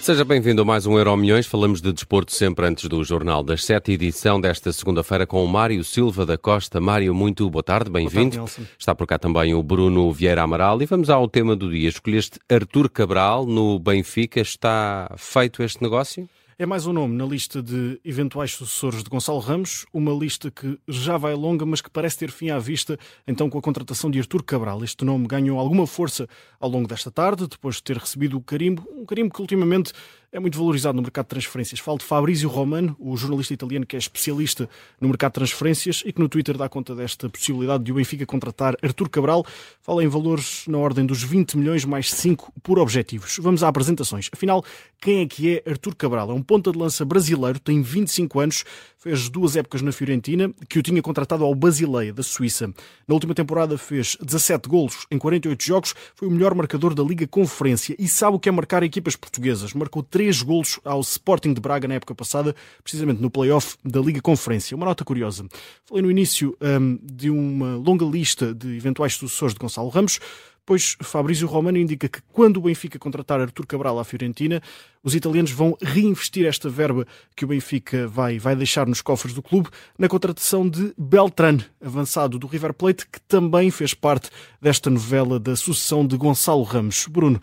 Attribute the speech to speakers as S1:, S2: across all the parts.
S1: Seja bem-vindo a mais um Euro Milhões. Falamos de desporto sempre antes do Jornal das Sete, edição desta segunda-feira com o Mário Silva da Costa. Mário, muito boa tarde, bem-vindo. Está por cá também o Bruno Vieira Amaral e vamos ao tema do dia. Escolheste Artur Cabral no Benfica. Está feito este negócio?
S2: É mais um nome na lista de eventuais sucessores de Gonçalo Ramos, uma lista que já vai longa, mas que parece ter fim à vista, então com a contratação de Artur Cabral. Este nome ganhou alguma força ao longo desta tarde, depois de ter recebido o carimbo, um carimbo que ultimamente é muito valorizado no mercado de transferências. Falo de Fabrizio Romano, o jornalista italiano que é especialista no mercado de transferências e que no Twitter dá conta desta possibilidade de o Benfica contratar Artur Cabral. Fala em valores na ordem dos 20 milhões mais 5 por objetivos. Vamos a apresentações. Afinal, quem é que é Artur Cabral? É um ponta de lança brasileiro, tem 25 anos, fez duas épocas na Fiorentina, que o tinha contratado ao Basileia, da Suíça. Na última temporada fez 17 golos em 48 jogos, foi o melhor marcador da Liga Conferência e sabe o que é marcar equipas portuguesas. Marcou três golos ao Sporting de Braga na época passada, precisamente no play-off da Liga Conferência. Uma nota curiosa. Falei no início um, de uma longa lista de eventuais sucessores de Gonçalo Ramos pois Fabrício Romano indica que quando o Benfica contratar Artur Cabral à Fiorentina, os italianos vão reinvestir esta verba que o Benfica vai, vai deixar nos cofres do clube na contratação de Beltran, avançado do River Plate, que também fez parte desta novela da sucessão de Gonçalo Ramos. Bruno,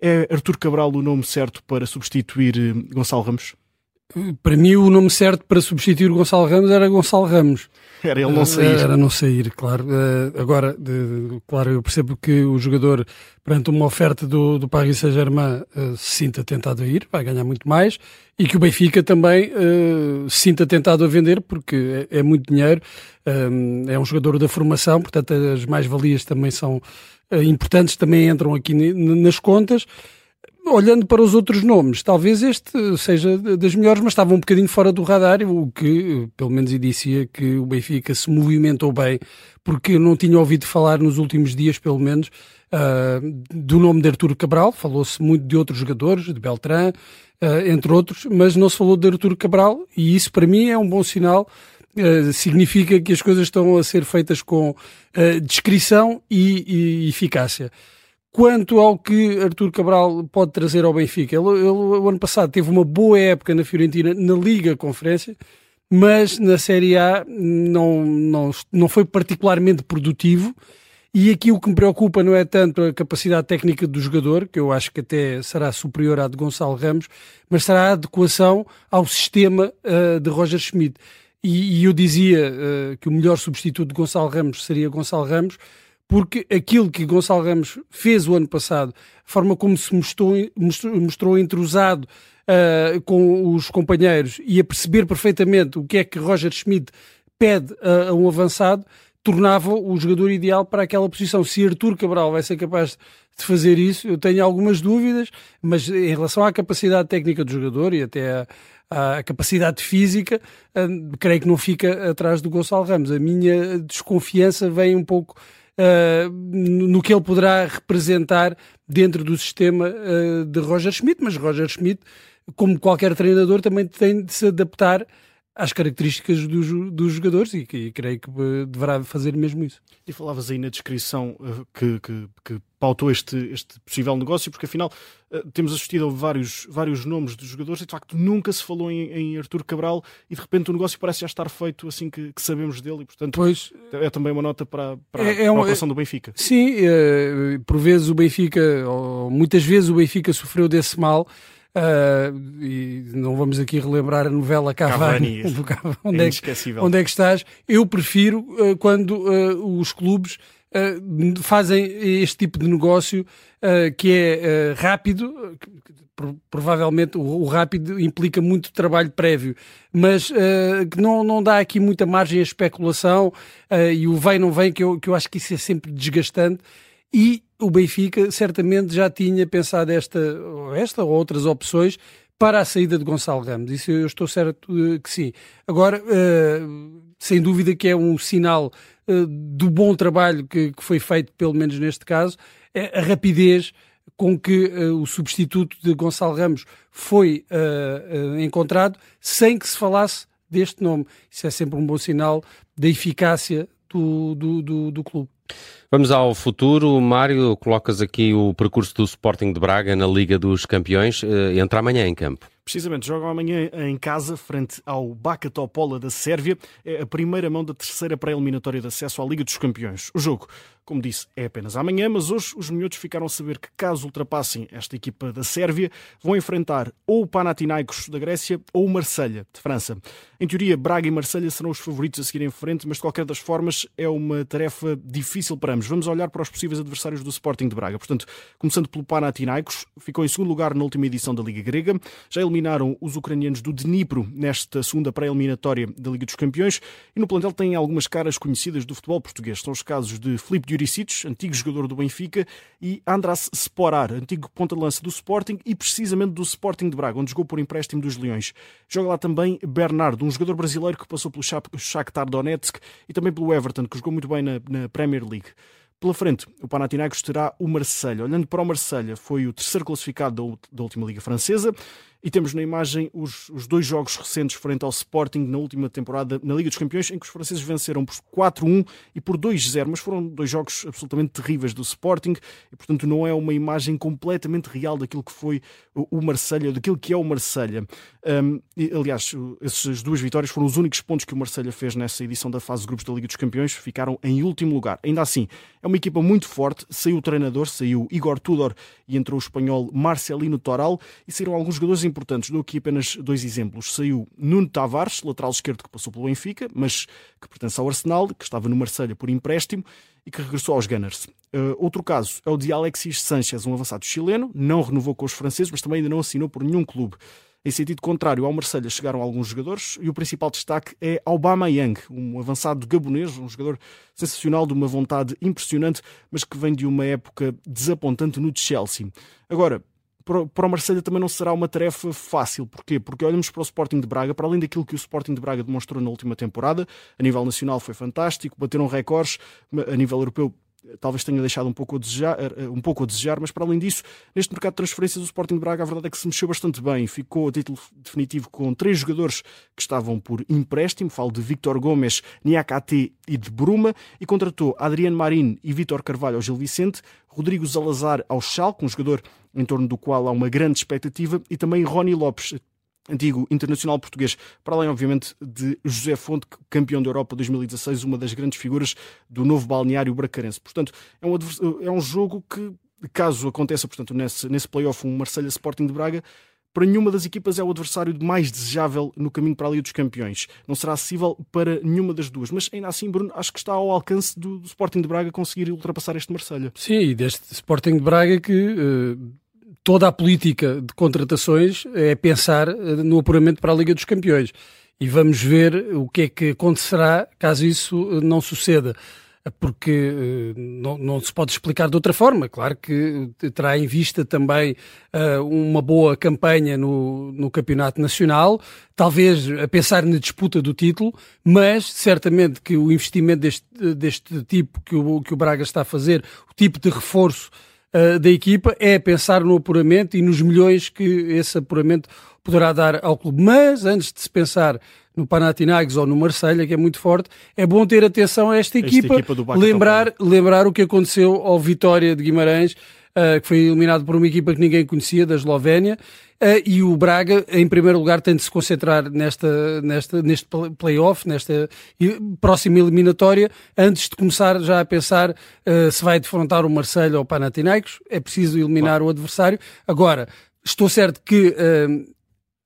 S2: é Artur Cabral o nome certo para substituir eh, Gonçalo Ramos?
S3: Para mim, o nome certo para substituir o Gonçalo Ramos era Gonçalo Ramos.
S2: Era ele não sair.
S3: Era não sair, claro. Eh, agora, claro, eu percebo que o jogador, perante uma oferta do, do Paris Saint-Germain, uh, se sinta tentado a ir, vai ganhar muito mais, e que o Benfica também se sinta tentado a vender, porque é, é muito dinheiro, é um jogador da formação, portanto as mais-valias também são importantes, também entram aqui nas contas olhando para os outros nomes, talvez este seja das melhores, mas estava um bocadinho fora do radar, o que pelo menos indicia que o Benfica se movimentou bem, porque não tinha ouvido falar nos últimos dias, pelo menos, uh, do nome de Arturo Cabral. Falou-se muito de outros jogadores, de Beltrán, uh, entre outros, mas não se falou de Arturo Cabral, e isso para mim é um bom sinal. Uh, significa que as coisas estão a ser feitas com descrição e, e eficácia. Quanto ao que Artur Cabral pode trazer ao Benfica, ele, ele o ano passado teve uma boa época na Fiorentina na Liga Conferência, mas na Série A não, não, não foi particularmente produtivo. E aqui o que me preocupa não é tanto a capacidade técnica do jogador, que eu acho que até será superior à de Gonçalo Ramos, mas será a adequação ao sistema uh, de Roger Schmidt. E, e eu dizia uh, que o melhor substituto de Gonçalo Ramos seria Gonçalo Ramos, porque aquilo que Gonçalo Ramos fez o ano passado, a forma como se mostrou, mostrou, mostrou entrosado uh, com os companheiros e a perceber perfeitamente o que é que Roger Schmidt pede a, a um avançado, tornava o jogador ideal para aquela posição. Se Artur Cabral vai ser capaz de fazer isso, eu tenho algumas dúvidas, mas em relação à capacidade técnica do jogador e até à, à capacidade física, uh, creio que não fica atrás do Gonçalo Ramos. A minha desconfiança vem um pouco uh, no que ele poderá representar dentro do sistema uh, de Roger Schmidt, mas Roger Schmidt, como qualquer treinador, também tem de se adaptar às características dos, dos jogadores e, e, creio que eh, deverá fazer mesmo isso.
S2: E falavas aí na descrição uh, que, que, que, pautou este, este possível negócio, porque afinal uh, temos assistido a vários, vários nomes dos jogadores e de facto nunca se falou em, em Artur Cabral e de repente o negócio parece já estar feito assim que, que sabemos dele e portanto pois, é também uma nota para, para, é, é uma, a operação do Benfica.
S3: Sim, uh, por vezes o Benfica, ou muitas vezes o Benfica sofreu desse mal Uh, e não vamos aqui relembrar a novela Cavani,
S2: Cavani Cavani onde, é, é
S3: onde é que estás. Eu prefiro uh, quando uh, os clubes fazem este tipo de negócio que é rápido. Provavelmente o, rápido implica muito trabalho prévio, mas que não, não dá aqui muita margem à especulação e o vem não vem, que eu, que eu acho que isso é sempre desgastante. E o Benfica certamente já tinha pensado esta, esta ou outras opções para a saída de Gonçalo Ramos. Isso eu estou certo eh, que sim. Agora, uh, sem dúvida que é um sinal uh, do bom trabalho que, foi feito, pelo menos neste caso, é a rapidez com que o substituto de Gonçalo Ramos foi encontrado, sem que se falasse deste nome. Isso é sempre um bom sinal da eficácia do, do, do, do clube.
S1: Vamos ao futuro. Mário, colocas aqui o percurso do Sporting de Braga na Liga dos Campeões. Eh, entra amanhã em campo.
S2: Precisamente, jogam amanhã em casa, frente ao Baka Topola da Sérvia. É a primeira mão da terceira pré-eliminatória de acesso à Liga dos Campeões. O jogo como disse, é apenas amanhã, mas hoje os miúdos ficaram a saber que, caso ultrapassem esta equipa da Sérvia, vão enfrentar ou o Panathinaikos da Grécia ou o Marselha de França. Em teoria, Braga e Marselha serão os favoritos a seguir em frente, mas de qualquer das formas é uma tarefa difícil para ambos. Vamos olhar para os possíveis adversários do Sporting de Braga. Portanto, começando pelo Panathinaikos, ficou em segundo lugar na última edição da Liga Grega. Já eliminaram os ucranianos do Dnipro nesta segunda pré-eliminatória da Liga dos Campeões e no plantel têm algumas caras conhecidas do futebol português. São os casos de Filipe Juricic, antigo jogador do Benfica, e András Sporar, antigo ponta-lança do Sporting e precisamente do Sporting de Braga, onde jogou por empréstimo dos Leões. Joga lá também Bernardo, um jogador brasileiro que passou pelo Shakhtar Donetsk e também pelo Everton, que jogou muito bem na, na Premier League. Pela frente, o Panathinaikos terá o Marselha. Olhando para o Marselha, foi o terceiro classificado da última Liga Francesa e temos na imagem os, os, dois jogos recentes frente ao Sporting na última temporada na Liga dos Campeões, em que os franceses venceram por 4-1 e por 2-0, mas foram dois jogos absolutamente terríveis do Sporting e, portanto, não é uma imagem completamente real daquilo que foi o, Marselha, daquilo que é o Marselha. Um, aliás, essas duas vitórias foram os únicos pontos que o Marselha fez nessa edição da fase de grupos da Liga dos Campeões, ficaram em último lugar. Ainda assim, é uma equipa muito forte, saiu o treinador, saiu Igor Tudor e entrou o espanhol Marcelino Toral e saíram alguns jogadores importantes. Dou aqui apenas dois exemplos. Saiu Nuno Tavares, lateral esquerdo que passou pelo Benfica, mas que pertence ao Arsenal, que estava no Marselha por empréstimo e que regressou aos Gunners. Uh, outro caso é o de Alexis Sanchez, um avançado chileno, não renovou com os franceses, mas também ainda não assinou por nenhum clube. Em sentido contrário, ao Marselha chegaram alguns jogadores e o principal destaque é Aubama Yang, um avançado gabonês, um jogador sensacional, de uma vontade impressionante, mas que vem de uma época desapontante no Chelsea. Agora, para o Marselha também não será uma tarefa fácil. Porquê? Porque olhamos para o Sporting de Braga, para além daquilo que o Sporting de Braga demonstrou na última temporada, a nível nacional foi fantástico, bateram recordes, a nível europeu talvez tenha deixado um pouco, a desejar, eh, um pouco a desejar, mas para além disso, neste mercado de transferências, o Sporting de Braga, a verdade é que se mexeu bastante bem. Ficou a título definitivo com três jogadores que estavam por empréstimo, falo de Victor Gomes, Niakate e de Bruma, e contratou Adriano Marin e Vitor Carvalho ao Gil Vicente, Rodrigo Zalazar ao Schalke, um jogador em torno do qual há uma grande expectativa, e também Rony Lopes, antigo internacional português, para além, obviamente, de José Fonte, campeão da Europa 2016, uma das grandes figuras do novo balneário bracarense. Portanto, é um, é um jogo que, caso aconteça, portanto, nesse, nesse play-off, um Marselha Sporting de Braga, para nenhuma das equipas é o adversário mais desejável no caminho para a Liga dos Campeões. Não será acessível para nenhuma das duas. Mas ainda assim, Bruno, acho que está ao alcance do, do Sporting de Braga conseguir ultrapassar este Marselha.
S3: Sim, deste Sporting de Braga que. Uh toda a política de contratações é pensar eh, no apuramento para a Liga dos Campeões. E vamos ver o que é que acontecerá caso isso eh, não suceda. Porque eh, não, não se pode explicar de outra forma. Claro que terá em vista também uh, uma boa campanha no, no Campeonato Nacional, talvez a pensar na disputa do título, mas certamente que o investimento deste, deste tipo que o, que o Braga está a fazer, o tipo de reforço uh, da equipa é pensar no apuramento e nos milhões que esse apuramento poderá dar ao clube. Mas antes de se pensar no Panathinaikos ou no Marselha, que é muito forte, é bom ter atenção a esta equipa, esta equipa lembrar, lembrar o que aconteceu ao Vitória de Guimarães, uh, que foi eliminado por uma equipa que ninguém conhecia, da Eslovénia, Uh, e o Braga, em primeiro lugar, tem de se concentrar nesta, nesta, neste play-off, nesta próxima eliminatória, antes de começar já a pensar uh, se vai defrontar o Marseille ou o Panathinaikos. É preciso eliminar o adversário. Agora, estou certo que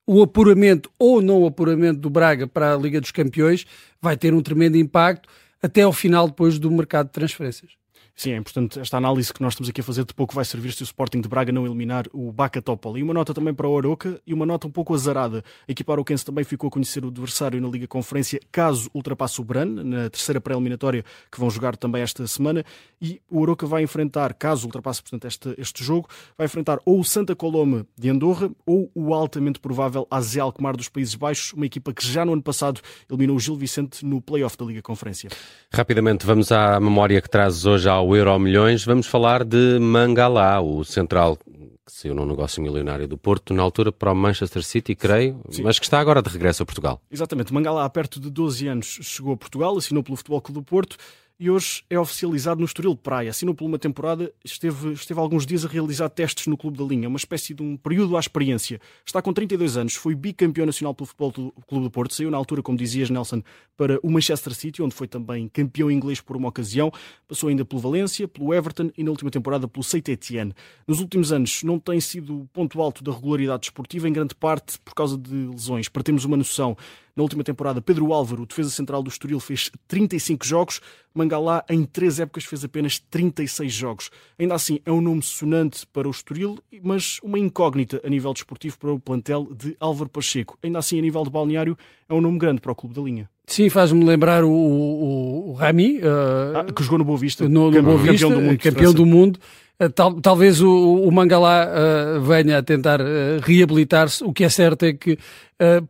S3: o apuramento ou não apuramento do Braga para a Liga dos Campeões vai ter um tremendo impacto até ao final depois do mercado de transferências.
S2: Sim, é importante esta análise que nós estamos aqui a fazer de pouco vai servir se o Sporting de Braga não eliminar o Baca Topol. E uma nota também para o Aroca e uma nota um pouco azarada. A equipa aroquense também ficou a conhecer o adversário na Liga Conferência caso ultrapasse o Bran, na terceira pré-eliminatória que vão jogar também esta semana. E o Aroca vai enfrentar, caso ultrapasse portanto, este, este jogo, vai enfrentar ou o Santa Coloma de Andorra ou o altamente provável AZ Alkmaar dos Países Baixos, uma equipa que já no ano passado eliminou o Gil Vicente no play-off da Liga Conferência.
S1: Rapidamente, vamos à memória que trazes hoje ao ao Euro Milhões, vamos falar de Mangalá, o central que saiu num negócio milionário do Porto, na altura para o Manchester City, creio, Sim. mas que está agora de regresso a Portugal.
S2: Exatamente, Mangalá, há perto de 12 anos, chegou a Portugal, assinou pelo Futebol Clube do Porto e hoje é oficializado no Estoril Praia. Assinou por uma temporada, esteve, esteve alguns dias a realizar testes no Clube da Linha, uma espécie de um período à experiência. Está com 32 anos, foi bicampeão nacional pelo Futebol do Clube do Porto, saiu na altura, como dizias, Nelson, para o Manchester City, onde foi também campeão inglês por uma ocasião, passou ainda pelo Valência, pelo Everton e na última temporada pelo Saint-Étienne. Nos últimos anos não tem sido ponto alto da regularidade esportiva, em grande parte por causa de lesões. Para termos uma noção, na última temporada, Pedro Álvaro, defesa central do Estoril, fez 35 jogos. Mangalá, em três épocas, fez apenas 36 jogos. Ainda assim, é um nome sonante para o Estoril, mas uma incógnita a nível desportivo para o plantel de Álvaro Pacheco. Ainda assim, a nível de balneário, é um nome grande para o clube da linha.
S3: Sim, faz-me lembrar o, o, o Rami, uh,
S2: ah, que jogou no Boa Vista,
S3: no, no Boa Vista, campeão do mundo. Campeão do mundo. Uh, tal, talvez o, o Mangalá uh, venha a tentar reabilitar-se. O que é certo é que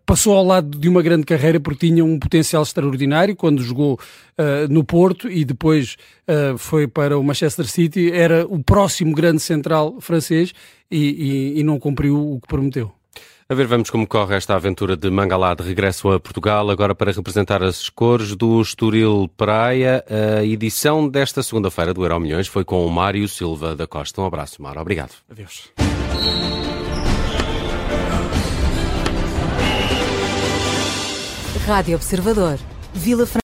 S3: passou ao lado de uma grande carreira porque tinha um potencial extraordinário quando jogou no Porto e depois foi para o Manchester City. Era o próximo grande central francês e, e, e não cumpriu o que prometeu.
S1: A ver, vamos como corre esta aventura de Mangalá de regresso a Portugal, agora para representar as cores do Estoril Praia. A edição desta segunda-feira do Euro Milhões foi com o Mário Silva da Costa. Um abraço, Mário. Obrigado.
S2: Adeus.
S4: Rádio Observador. Vila